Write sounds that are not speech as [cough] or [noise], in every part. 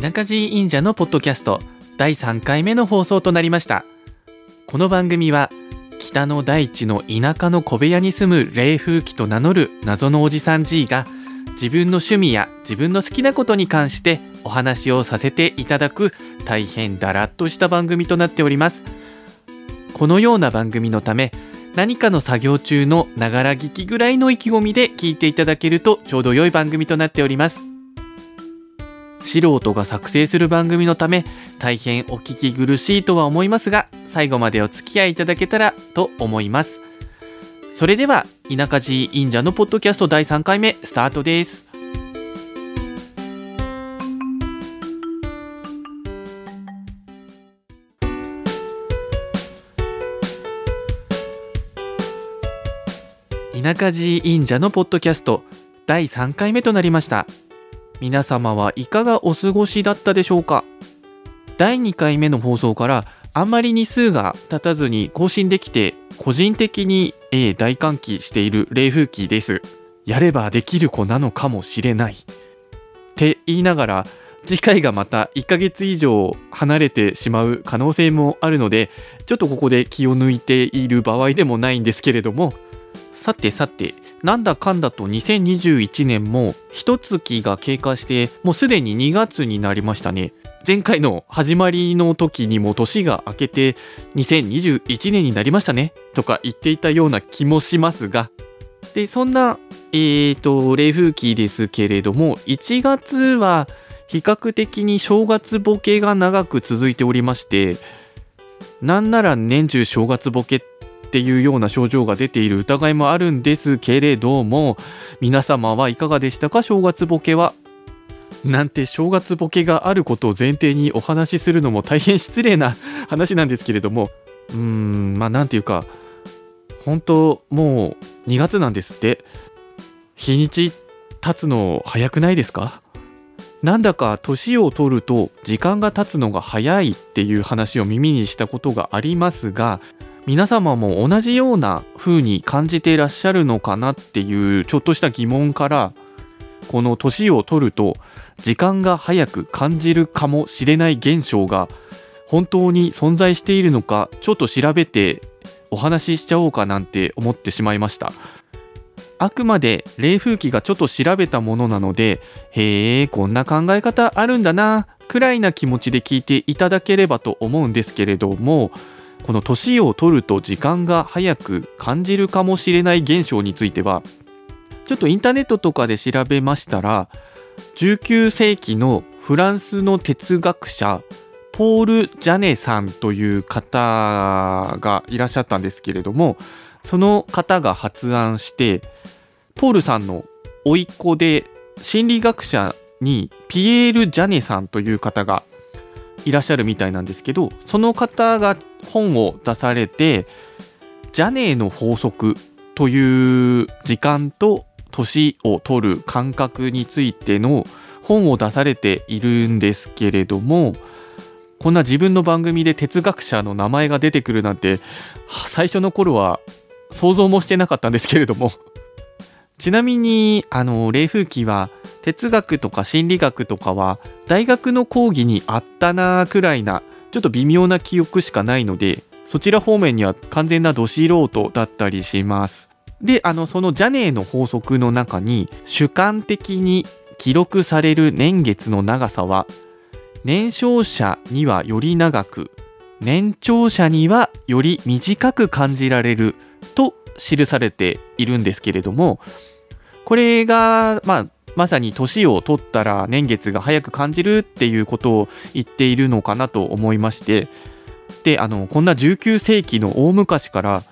田舎寺忍者のポッドキャスト第3回目の放送となりました。この番組は北の大地の田舎の小部屋に住む霊風紀と名乗る謎のおじさん G が自分の趣味や自分の好きなことに関してお話をさせていただく大変だらっとした番組となっております。このような番組のため何かの作業中のながら聞きぐらいの意気込みで聞いていただけるとちょうど良い番組となっております。素人が作成する番組のため大変お聞き苦しいとは思いますが最後までお付き合いいただけたらと思います。それでは田舎寺忍者のポッドキャスト第3回目スタートです。田舎寺忍者のポッドキャスト第3回目となりました。皆様はいかがお過ごしだったでしょうか？第2回目の放送からあんまり日数が経たずに更新できて個人的に、え、大歓喜している冷風紀です。やればできる子なのかもしれない。って言いながら次回がまた1ヶ月以上離れてしまう可能性もあるのでちょっとここで気を抜いている場合でもないんですけれども。さてさてなんだかんだと2021年も一月が経過してもうすでに2月になりましたね。前回の始まりの時にも年が明けて2021年になりましたねとか言っていたような気もしますが。でそんなえーと冷風紀ですけれども1月は比較的に正月ボケが長く続いておりましてなんなら年中正月ボケっっていうような症状が出ている疑いもあるんです。けれども皆様はいかがでしたか？正月ボケは。なんて正月ボケがあることを前提にお話しするのも大変失礼な話なんですけれども。うーんまあなんていうか本当もう2月なんですって。日にち経つの早くないですか？なんだか年を取ると時間が経つのが早いっていう話を耳にしたことがありますが皆様も同じような風に感じていらっしゃるのかなっていうちょっとした疑問からこの年を取ると時間が早く感じるかもしれない現象が本当に存在しているのかちょっと調べてお話ししちゃおうかなんて思ってしまいました。あくまで冷風紀がちょっと調べたものなのでへえこんな考え方あるんだなくらいな気持ちで聞いていただければと思うんですけれどもこの年を取ると時間が早く感じるかもしれない現象についてはちょっとインターネットとかで調べましたら19世紀のフランスの哲学者ポール・ジャネさんという方がいらっしゃったんですけれどもその方が発案してポールさんの甥っ子で心理学者にピエール・ジャネさんという方がいらっしゃるみたいなんですけどその方が本を出されてジャネーの法則という時間と年を取る感覚についての本を出されているんですけれどもこんな自分の番組で哲学者の名前が出てくるなんて最初の頃は想像もしてなかったんですけれども。ちなみにあの冷風紀は哲学とか心理学とかは大学の講義にあったなくらいなちょっと微妙な記憶しかないのでそちら方面には完全など素人だったりします。であのそのジャネーの法則の中に主観的に記録される年月の長さは年少者にはより長く年長者にはより短く感じられると記されているんですけれどもこれがまあまさに年を取ったら年月が早く感じるっていうことを言っているのかなと思いまして。であのこんな19世紀の大昔から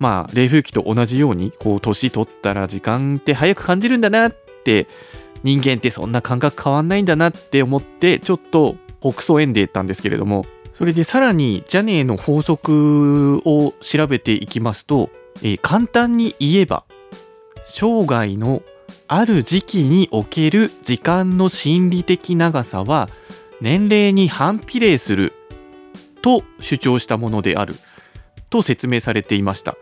まあ冷風紀と同じようにこう年取ったら時間って早く感じるんだなって人間ってそんな感覚変わんないんだなって思ってちょっと北総縁でたんですけれどもそれでさらにジャネーの法則を調べていきますと、えー、簡単に言えば生涯のある時期における時間の心理的長さは年齢に反比例すると主張したものであると説明されていました。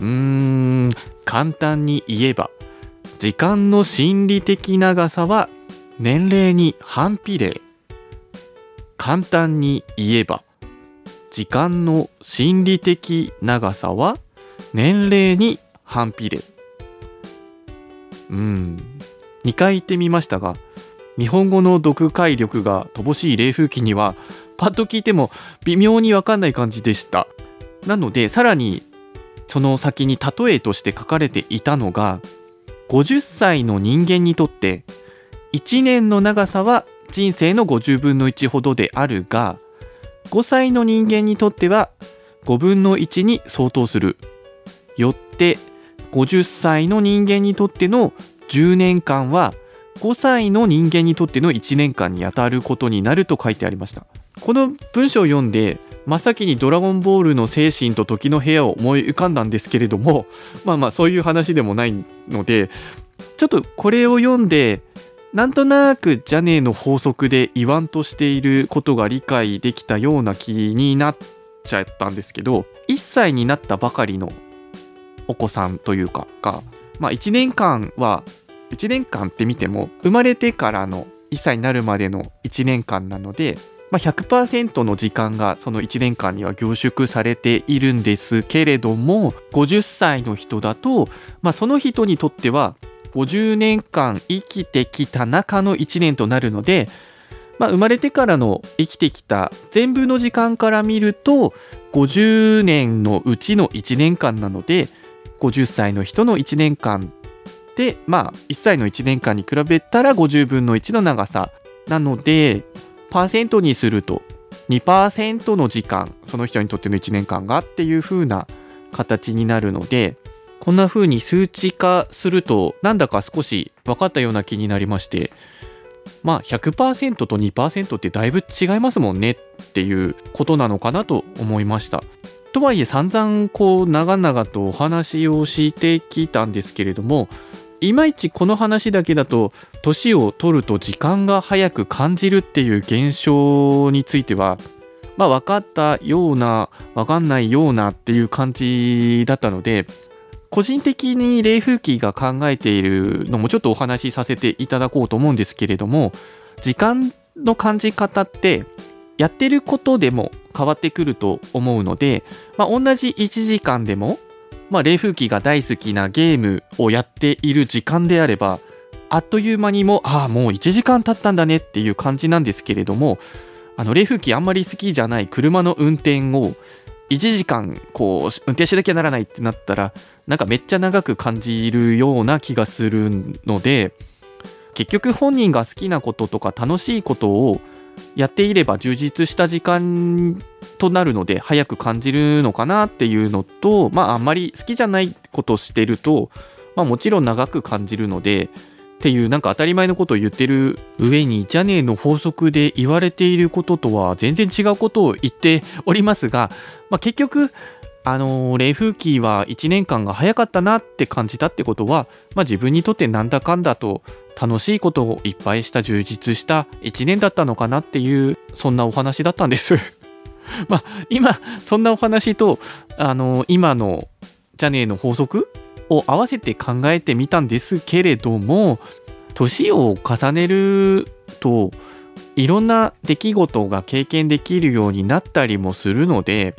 うーん簡単に言えば時間の心理的長さは年齢に反比例。簡単に言えば時間の心理的長さは年齢に反比例うん。2回言ってみましたが日本語の読解力が乏しい冷風機にはパッと聞いても微妙にわかんない感じでした。なのでさらにその先に例えとして書かれていたのが50歳の人間にとって1年の長さは人生の50分の1ほどであるが5歳の人間にとっては5分の1に相当する。よって50歳の人間にとっての10年間は5歳の人間にとっての1年間にあたることになると書いてありました。この文章を読んで真っ先にドラゴンボールの精神と時の部屋を思い浮かんだんですけれども [laughs] まあまあそういう話でもないのでちょっとこれを読んでなんとなくジャネーの法則で言わんとしていることが理解できたような気になっちゃったんですけど1歳になったばかりのお子さんというかが、まあ、1年間は1年間って見ても生まれてからの1歳になるまでの1年間なので、まあ、100%の時間がその1年間には凝縮されているんですけれども50歳の人だと、まあ、その人にとっては50年間生きてきた中の1年となるので、まあ、生まれてからの生きてきた全部の時間から見ると50年のうちの1年間なので50歳の人の1年間でまあ1歳の1年間に比べたら50分の1の長さなのでパーセントにすると2%の時間その人にとっての1年間がっていう風な形になるのでこんな風に数値化するとなんだか少し分かったような気になりましてまあ100%と2%ってだいぶ違いますもんねっていうことなのかなと思いました。とはいえ散々こう長々とお話をしてきたんですけれどもいまいちこの話だけだと年を取ると時間が早く感じるっていう現象についてはまあ分かったような分かんないようなっていう感じだったので個人的に冷風機が考えているのもちょっとお話しさせていただこうと思うんですけれども時間の感じ方ってやってることでも変わってくると思うので、まあ、同じ1時間でもまあ、冷風機が大好きなゲームをやっている時間であればあっという間にもああもう1時間経ったんだねっていう感じなんですけれどもあの冷風機あんまり好きじゃない車の運転を1時間こう運転しなきゃならないってなったらなんかめっちゃ長く感じるような気がするので結局本人が好きなこととか楽しいことをやっていれば充実した時間となるので早く感じるのかなっていうのとまああんまり好きじゃないことをしてると、まあ、もちろん長く感じるのでっていうなんか当たり前のことを言ってる上にジャネーの法則で言われていることとは全然違うことを言っておりますが、まあ、結局あの冷風機は1年間が早かったなって感じたってことは、まあ、自分にとってなんだかんだと楽しいことをいっぱいした充実した1年だったのかなっていうそんなお話だったんです。[laughs] まあ今そんなお話とあの今のジャネーの法則を合わせて考えてみたんですけれども年を重ねるといろんな出来事が経験できるようになったりもするので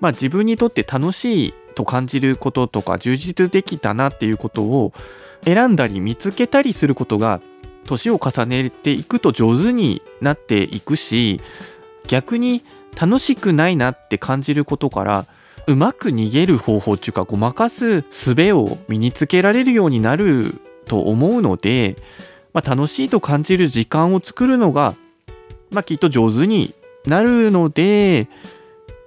まあ自分にとって楽しいと感じることとか充実できたなっていうことを選んだり見つけたりすることが年を重ねていくと上手になっていくし逆に楽しくないなって感じることからうまく逃げる方法っていうかごまかす術を身につけられるようになると思うので、まあ、楽しいと感じる時間を作るのが、まあ、きっと上手になるので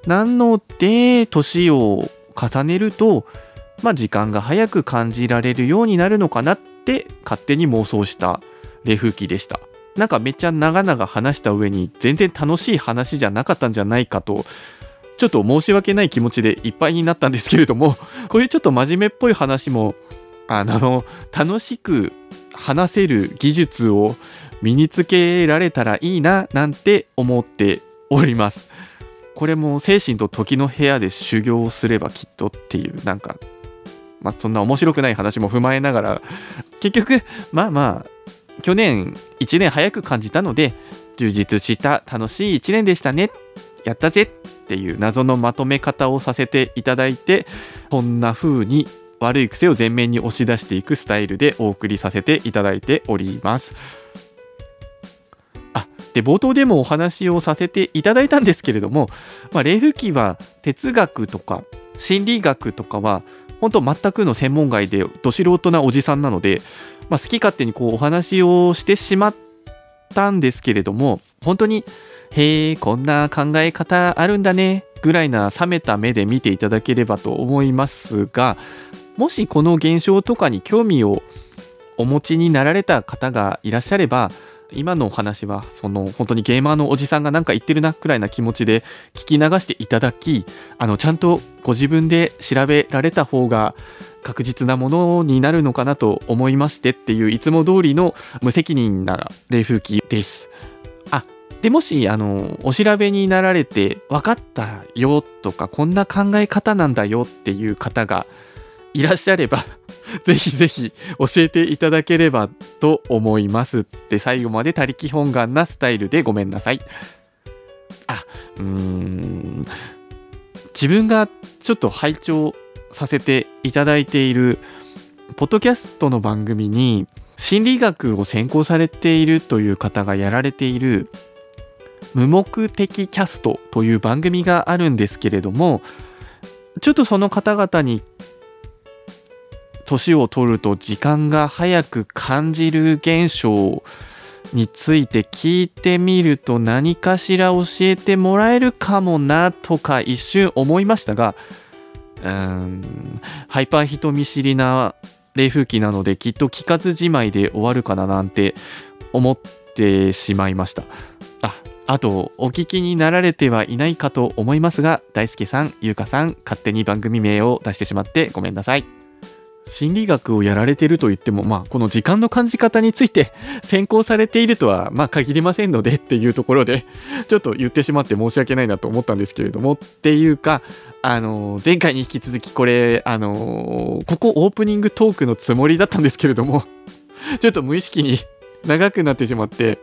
なので年を重ねるとまあ、時間が早く感じられるようになるのかなって勝手に妄想した冷風機でした。なんかめっちゃ長々話した上に全然楽しい話じゃなかったんじゃないかとちょっと申し訳ない気持ちでいっぱいになったんですけれども [laughs] こういうちょっと真面目っぽい話もあの楽しく話せる技術を身につけられたらいいななんて思っております。これも精神と時の部屋で修行をすればきっとっていうなんかまあ、そんな面白くない話も踏まえながら結局まあまあ去年1年早く感じたので充実した楽しい1年でしたねやったぜっていう謎のまとめ方をさせていただいてこんな風に悪い癖を前面に押し出していくスタイルでお送りさせていただいております。あで冒頭でもお話をさせていただいたんですけれども、まあ、冷風機は哲学とか心理学とかは本当全くの専門外でど素人なおじさんなので、まあ、好き勝手にこうお話をしてしまったんですけれども本当にへえこんな考え方あるんだねぐらいな冷めた目で見ていただければと思いますがもしこの現象とかに興味をお持ちになられた方がいらっしゃれば今のお話はその本当にゲーマーのおじさんが何か言ってるなくらいな気持ちで聞き流していただきあのちゃんとご自分で調べられた方が確実なものになるのかなと思いましてっていういつも通りの無責任な冷風機です。あでもしあのお調べになられて分かったよとかこんな考え方なんだよっていう方がいらっしゃれば [laughs] ぜひぜひ教えていただければと思いますって最後まで他力本願なスタイルでごめんなさい。あ、うーん。自分がちょっと拝聴させていただいているポッドキャストの番組に心理学を専攻されているという方がやられている無目的キャストという番組があるんですけれどもちょっとその方々に年を取ると時間が早く感じる現象について聞いてみると何かしら教えてもらえるかもなとか一瞬思いましたがうんハイパー人見知りな冷風機なのできっと聞かずじまいで終わるかななんて思ってしまいました。ああとお聞きになられてはいないかと思いますが大輔さん優香さん勝手に番組名を出してしまってごめんなさい。心理学をやられてると言っても、まあ、この時間の感じ方について先行されているとは、まあ、限りませんのでっていうところで、[laughs] ちょっと言ってしまって申し訳ないなと思ったんですけれども、っていうか、あの、前回に引き続きこれ、あの、ここオープニングトークのつもりだったんですけれども、[laughs] ちょっと無意識に長くなってしまって、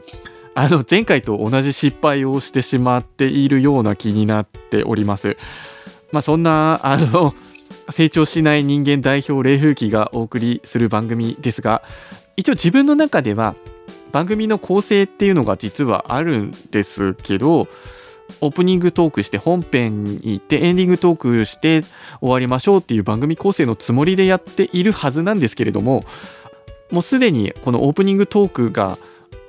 あの、前回と同じ失敗をしてしまっているような気になっております。まあ、そんな、あの、成長しない人間代表冷風機がお送りする番組ですが一応自分の中では番組の構成っていうのが実はあるんですけどオープニングトークして本編に行ってエンディングトークして終わりましょうっていう番組構成のつもりでやっているはずなんですけれどももうすでにこのオープニングトークが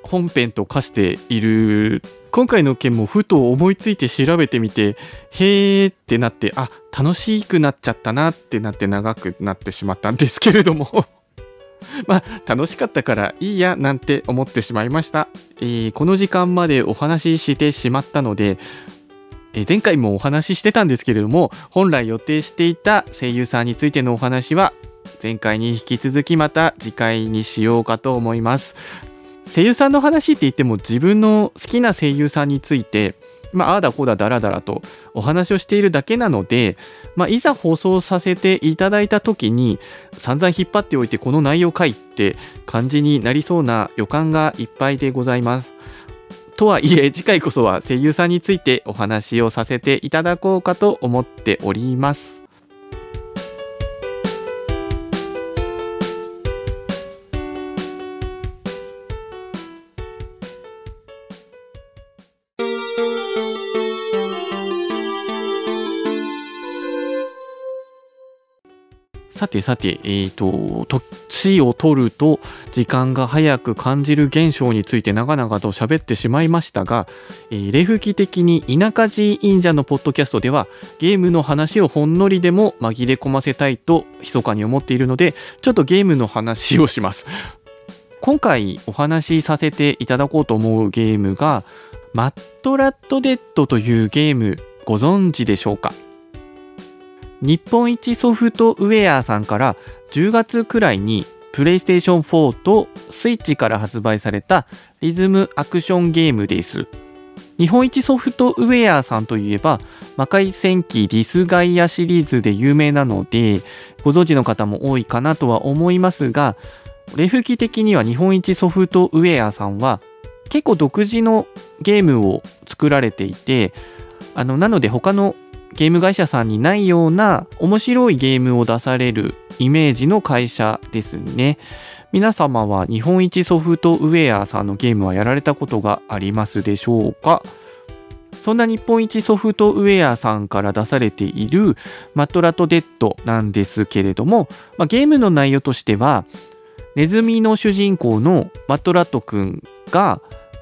本編と化している今回の件もふと思いついて調べてみてへーってなってあ楽しくなっちゃったなってなって長くなってしまったんですけれども。[laughs] まあ楽しかったからいいやなんて思ってしまいました、えー、この時間までお話ししてしまったのでえ前回もお話ししてたんですけれども本来予定していた声優さんについてのお話は前回に引き続きまた次回にしようかと思います。声優さんの話って言っても自分の好きな声優さんについてまあ、ああだこうだだらだらとお話をしているだけなので、まあ、いざ放送させていただいた時に散々引っ張っておいてこの内容かいって感じになりそうな予感がいっぱいでございます。とはいえ次回こそは声優さんについてお話をさせていただこうかと思っております。さてさて、えーと、年を取ると時間が早く感じる現象について長々と喋ってしまいましたが、えー、レフキ的に稲梶忍者のポッドキャストではゲームの話をほんのりでも紛れ込ませたいと密かに思っているのでちょっとゲームの話をします。[laughs] 今回お話しさせていただこうと思うゲームがマットラットデッドというゲームご存知でしょうか？日本一ソフトウェアさんから10月くらいにプレイステーション4とスイッチから発売されたリズムアクションゲームです。日本一ソフトウェアさんといえば魔界戦記ディスガイアシリーズで有名なのでご存知の方も多いかなとは思いますがレフキ的には日本一ソフトウェアさんは結構独自のゲームを作られていてあのなので他のゲーム会社さんにないような面白いゲームを出されるイメージの会社ですね。皆様は日本一ソフトウェアさんのゲームはやられたことがありますでしょうか？そんな日本一ソフトウェアさんから出されているマットラトデッドなんですけれども、まあ、ゲームの内容としてはネズミの主人公のマトラトくんが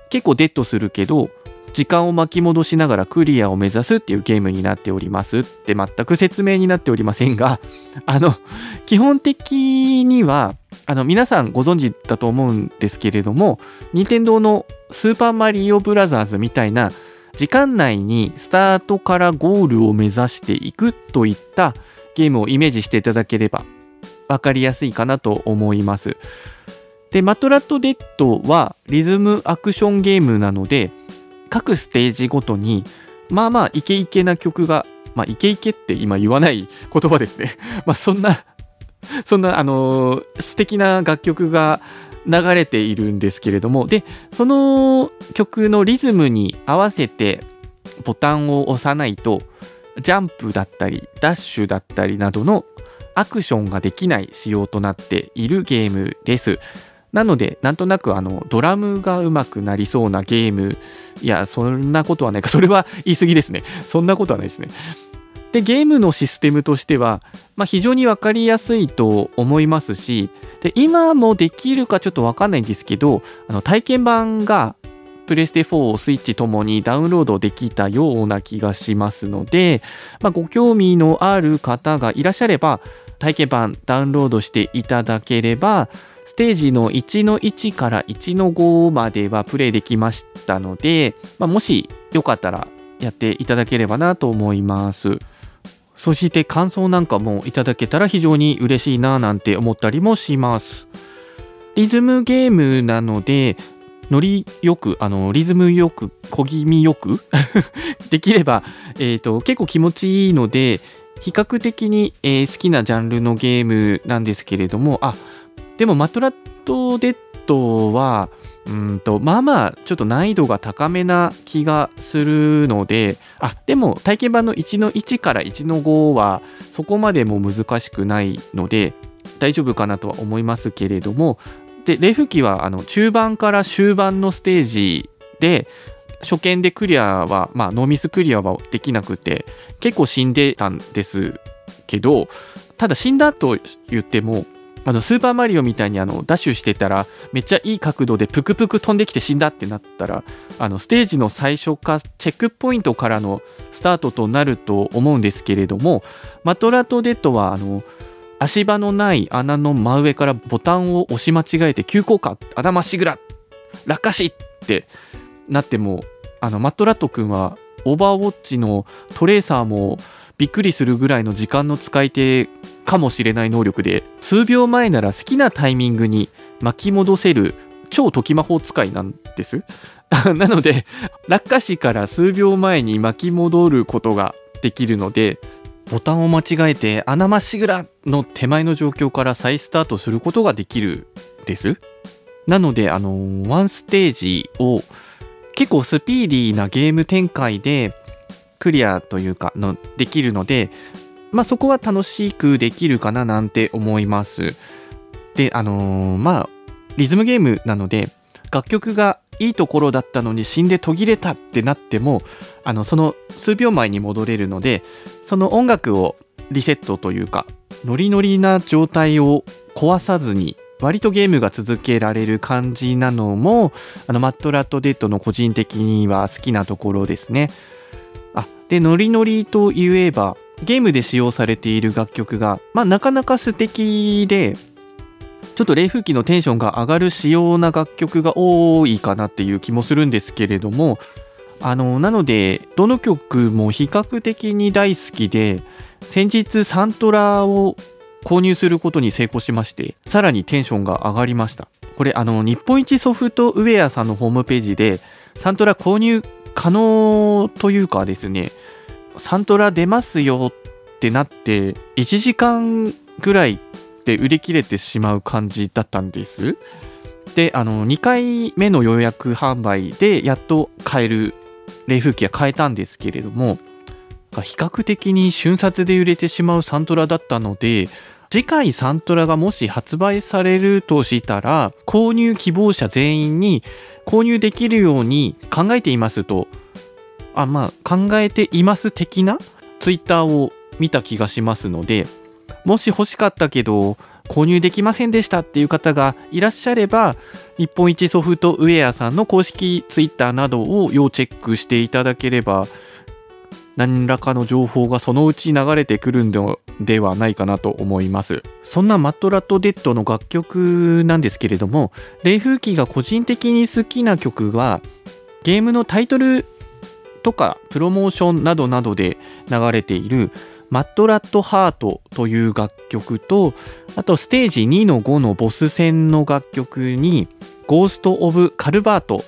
結構デッドするけど時間を巻き戻しながらクリアを目指すっていうゲームになっておりますって全く説明になっておりませんが [laughs] あの基本的にはあの皆さんご存知だと思うんですけれども任天堂のスーパーマリオブラザーズみたいな時間内にスタートからゴールを目指していくといったゲームをイメージしていただければ分かりやすいかなと思います。で、マトラットデッドはリズムアクションゲームなので、各ステージごとに、まあまあイケイケな曲が、まあイケイケって今言わない言葉ですね。[laughs] まあそんな、そんな、あのー、素敵な楽曲が流れているんですけれども、で、その曲のリズムに合わせてボタンを押さないと、ジャンプだったり、ダッシュだったりなどのアクションができない仕様となっているゲームです。なので、なんとなくあのドラムが上手くなりそうなゲーム、いや、そんなことはないか、それは言い過ぎですね。[laughs] そんなことはないですね。で、ゲームのシステムとしては、まあ、非常に分かりやすいと思いますし、で今もできるかちょっと分かんないんですけど、あの体験版がプレステ4、スイッチともにダウンロードできたような気がしますので、まあ、ご興味のある方がいらっしゃれば、体験版ダウンロードしていただければ、ステージの1の1から1の5まではプレイできましたので、まあ、もしよかったらやっていただければなと思います。そして感想なんかもいただけたら非常に嬉しいななんて思ったりもします。リズムゲームなので、ノリよく、あの、リズムよく、小気味よく [laughs] できれば、えっ、ー、と、結構気持ちいいので、比較的に、えー、好きなジャンルのゲームなんですけれども、あ、でもマトラットデッドは、うんと、まあまあ、ちょっと難易度が高めな気がするので、あ、でも体験版の1の1から1の5はそこまでも難しくないので、大丈夫かなとは思いますけれども、で、レフ機はあの中盤から終盤のステージで、初見でクリアは、まあ、ノーミスクリアはできなくて、結構死んでたんですけど、ただ死んだと言っても、あのスーパーマリオみたいにあのダッシュしてたらめっちゃいい角度でプクプク飛んできて死んだってなったらあのステージの最初かチェックポイントからのスタートとなると思うんですけれどもマトラトデッドはあの足場のない穴の真上からボタンを押し間違えて急降下頭しぐら落下しってなってもあのマットラット君はオーバーウォッチのトレーサーもびっくりするぐらいの時間の使い手かもしれない能力で数秒前なら好きなタイミングに巻き戻せる超時魔法使いなんです。[laughs] なので落下死から数秒前に巻き戻ることができるのでボタンを間違えて穴まっしぐらの手前の状況から再スタートすることができるです。なのであのワンステージを結構スピーディーなゲーム展開でクリアというかのできるので、まあそこは楽しくできるかななんて思います。で、あのー、まあリズムゲームなので楽曲がいいところだったのに死んで途切れたってなってもあのその数秒前に戻れるのでその音楽をリセットというかノリノリな状態を壊さずに割とゲームが続けられる感じなのもあのマットラットデッドの個人的には好きなところですね。あでノリノリといえばゲームで使用されている楽曲が、まあ、なかなか素敵でちょっと冷風機のテンションが上がる仕様な楽曲が多いかなっていう気もするんですけれどもあのなのでどの曲も比較的に大好きで先日サントラを購入することに成功しまして、さらにテンションが上がりました。これ、あの、日本一ソフトウェアさんのホームページで、サントラ購入可能というかですね、サントラ出ますよってなって、1時間ぐらいで売り切れてしまう感じだったんです。であの2回目の予約販売でやっと買える冷風機は買えたんですけれども比較的に瞬殺で売れてしまうサントラだったので次回サントラがもし発売されるとしたら購入希望者全員に購入できるように考えていますとあまあ考えています的なツイッターを見た気がしますのでもし欲しかったけど購入できませんでしたっていう方がいらっしゃれば日本一ソフトウェアさんの公式ツイッターなどを要チェックしていただければ何らかの情報がそのうち流れてくるんではないかなと思います。そんなマットラットデッドの楽曲なんですけれども冷風機が個人的に好きな曲はゲームのタイトルとかプロモーションなどなどで流れているマットラットハートという楽曲とあとステージ2の5のボス戦の楽曲にゴースト・オブ・カルバート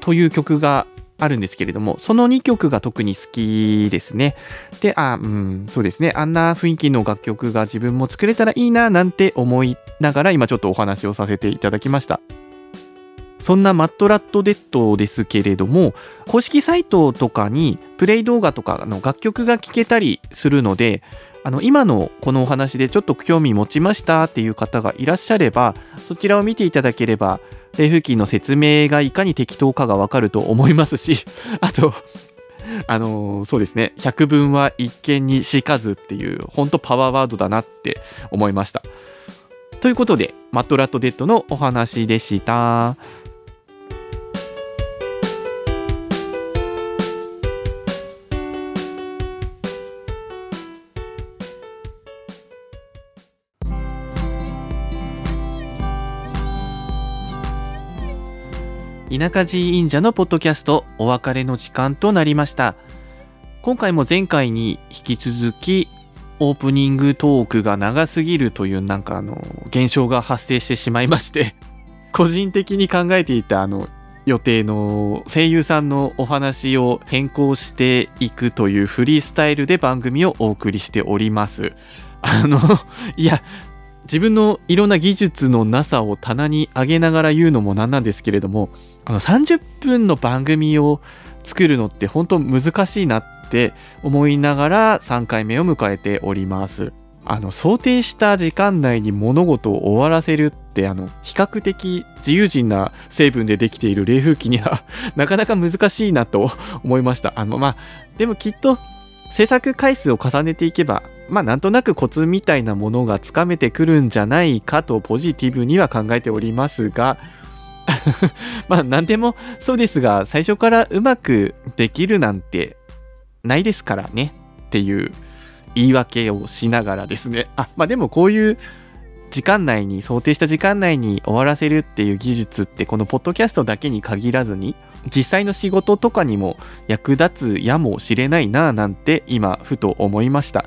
という曲があるんですけれども、その2曲が特に好きですね。で、あ、うん、そうですね。あんな雰囲気の楽曲が自分も作れたらいいななんて思いながら今ちょっとお話をさせていただきました。そんなマットラットデッドですけれども、公式サイトとかにプレイ動画とかの楽曲が聴けたりするので、あの今のこのお話でちょっと興味持ちましたっていう方がいらっしゃれば、そちらを見ていただければ政府機の説明がいかに適当かがわかると思いますし、[laughs] あと、あのー、そうですね、百聞は一見にしかずっていう、ほんとパワーワードだなって思いました。ということで、マットラットデッドのお話でした。田舎寺忍者のポッドキャストお別れの時間となりました今回も前回に引き続きオープニングトークが長すぎるというなんかあの現象が発生してしまいまして [laughs] 個人的に考えていたあの予定の声優さんのお話を変更していくというフリースタイルで番組をお送りしております。あの、いや、自分のいろんな技術のなさを棚に上げながら言うのもなんなんですけれども、あの30分の番組を作るのって本当難しいなって思いながら3回目を迎えております。あの想定した時間内に物事を終わらせるってあの比較的自由人な成分でできている冷風機には [laughs] なかなか難しいなと思いました。あのまあでもきっと制作回数を重ねていけばまあなんとなくコツみたいなものがつかめてくるんじゃないかとポジティブには考えておりますが [laughs] まあ何でもそうですが最初からうまくできるなんてないですからねっていう言い訳をしながらですね。あまあでもこういう時間内に想定した時間内に終わらせるっていう技術ってこのポッドキャストだけに限らずに実際の仕事とかにも役立つやもしれないなぁなんて今ふと思いました。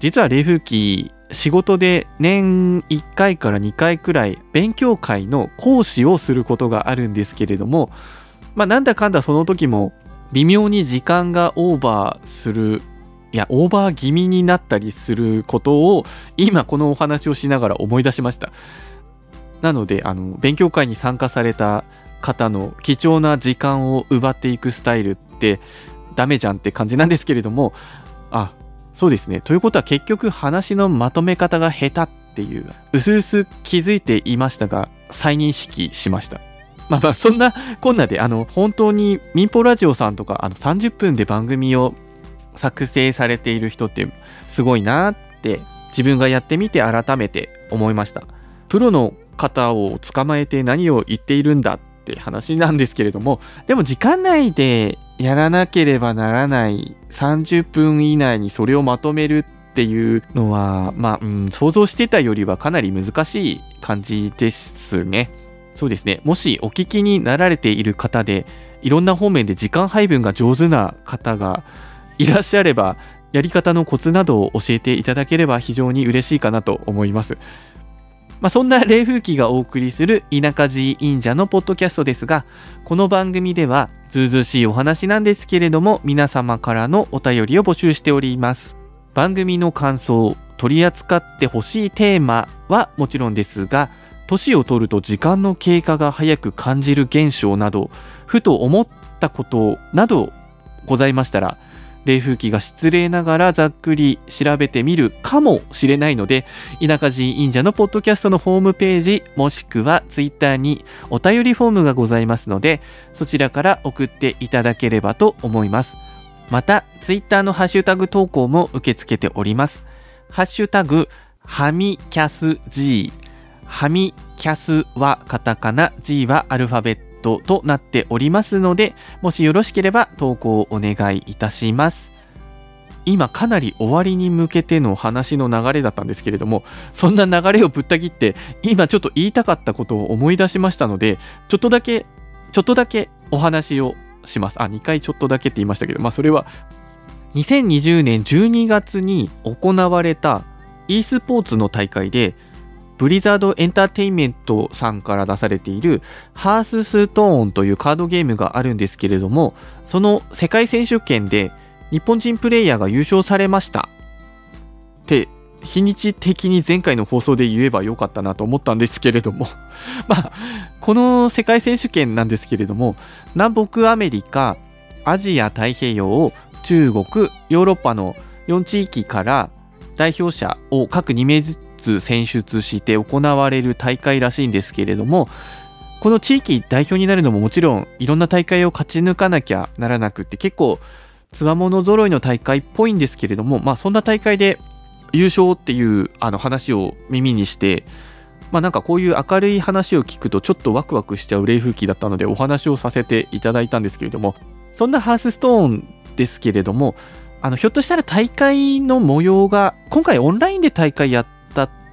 実は冷風機仕事で年1回から2回くらい勉強会の講師をすることがあるんですけれども、まあ、なんだかんだその時も微妙に時間がオーバーするいやオーバー気味になったりすることを今このお話をしながら思い出しました。なのであの勉強会に参加された方の貴重な時間を奪っていくスタイルってダメじゃんって感じなんですけれどもあそうですね。ということは結局話のまとめ方が下手っていう、うすうす気づいていましたが、再認識しました。まあまあ、そんなこんなで、あの、本当に民放ラジオさんとか、あの、30分で番組を作成されている人ってすごいなって自分がやってみて改めて思いました。プロの方を捕まえて何を言っているんだっって話なんですけれども、でも時間内でやらなければならない30分以内にそれをまとめるっていうのは、まあ、うん、想像してたよりはかなり難しい感じですね。そうですね。もしお聞きになられている方で、いろんな方面で時間配分が上手な方がいらっしゃれば、やり方のコツなどを教えていただければ非常に嬉しいかなと思います。まあ、そんな冷風機がお送りする田舎寺忍者のポッドキャストですが、この番組では、ずうずしいお話なんですけれども、皆様からのお便りを募集しております。番組の感想、取り扱ってほしいテーマはもちろんですが年を取ると時間の経過が早く感じる現象などふと思ったことなどございましたら冷風機が失礼ながらざっくり調べてみるかもしれないので田舎人忍者のポッドキャストのホームページもしくはツイッターにお便りフォームがございますのでそちらから送っていただければと思います。またツイッターのハッシュタグ投稿も受け付けております。ハッシュタグはみキャス G はみキャスはカタカナ G はアルファベット。トとなっておりますので、もしよろしければ投稿をお願いいたします。今かなり終わりに向けての話の流れだったんですけれども、そんな流れをぶった切って、今ちょっと言いたかったことを思い出しましたので、ちょっとだけ、ちょっとだけお話をします。あ、2回ちょっとだけって言いましたけど、まあそれは、2020年12月に行われた e スポーツの大会で、ブリザードエンターテインメントさんから出されているハースストーンというカードゲームがあるんですけれども、その世界選手権で日本人プレイヤーが優勝されました。って日にち的に前回の放送で言えばよかったなと思ったんですけれども。[laughs] まあこの世界選手権なんですけれども南北アメリカアジア太平洋中国ヨーロッパの4地域から代表者を各2名ず選出して行われる大会らしいんですけれどもこの地域代表になるのももちろんいろんな大会を勝ち抜かなきゃならなくって結構つわもの揃いの大会っぽいんですけれどもまあそんな大会で優勝っていうあの話を耳にしてまあなんかこういう明るい話を聞くとちょっとワクワクしちゃう冷風機だったのでお話をさせていただいたんですけれどもそんなハースストーンですけれどもあのひょっとしたら大会の模様が今回オンラインで大会やっ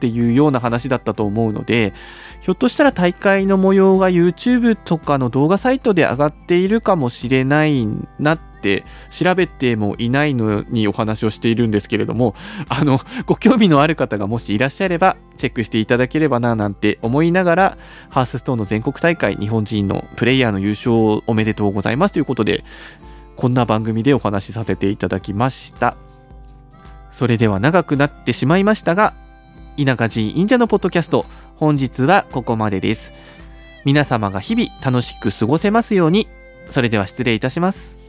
っていうような話だったと思うのでひょっとしたら大会の模様が YouTube とかの動画サイトで上がっているかもしれないなって調べてもいないのにお話をしているんですけれどもあのご興味のある方がもしいらっしゃればチェックしていただければななんて思いながらハースストーンの全国大会日本人のプレイヤーの優勝おめでとうございますということでこんな番組でお話しさせていただきました。それでは長くなってしまいましたが田舎人忍者のポッドキャスト本日はここまでです。皆様が日々楽しく過ごせますように。それでは失礼いたします。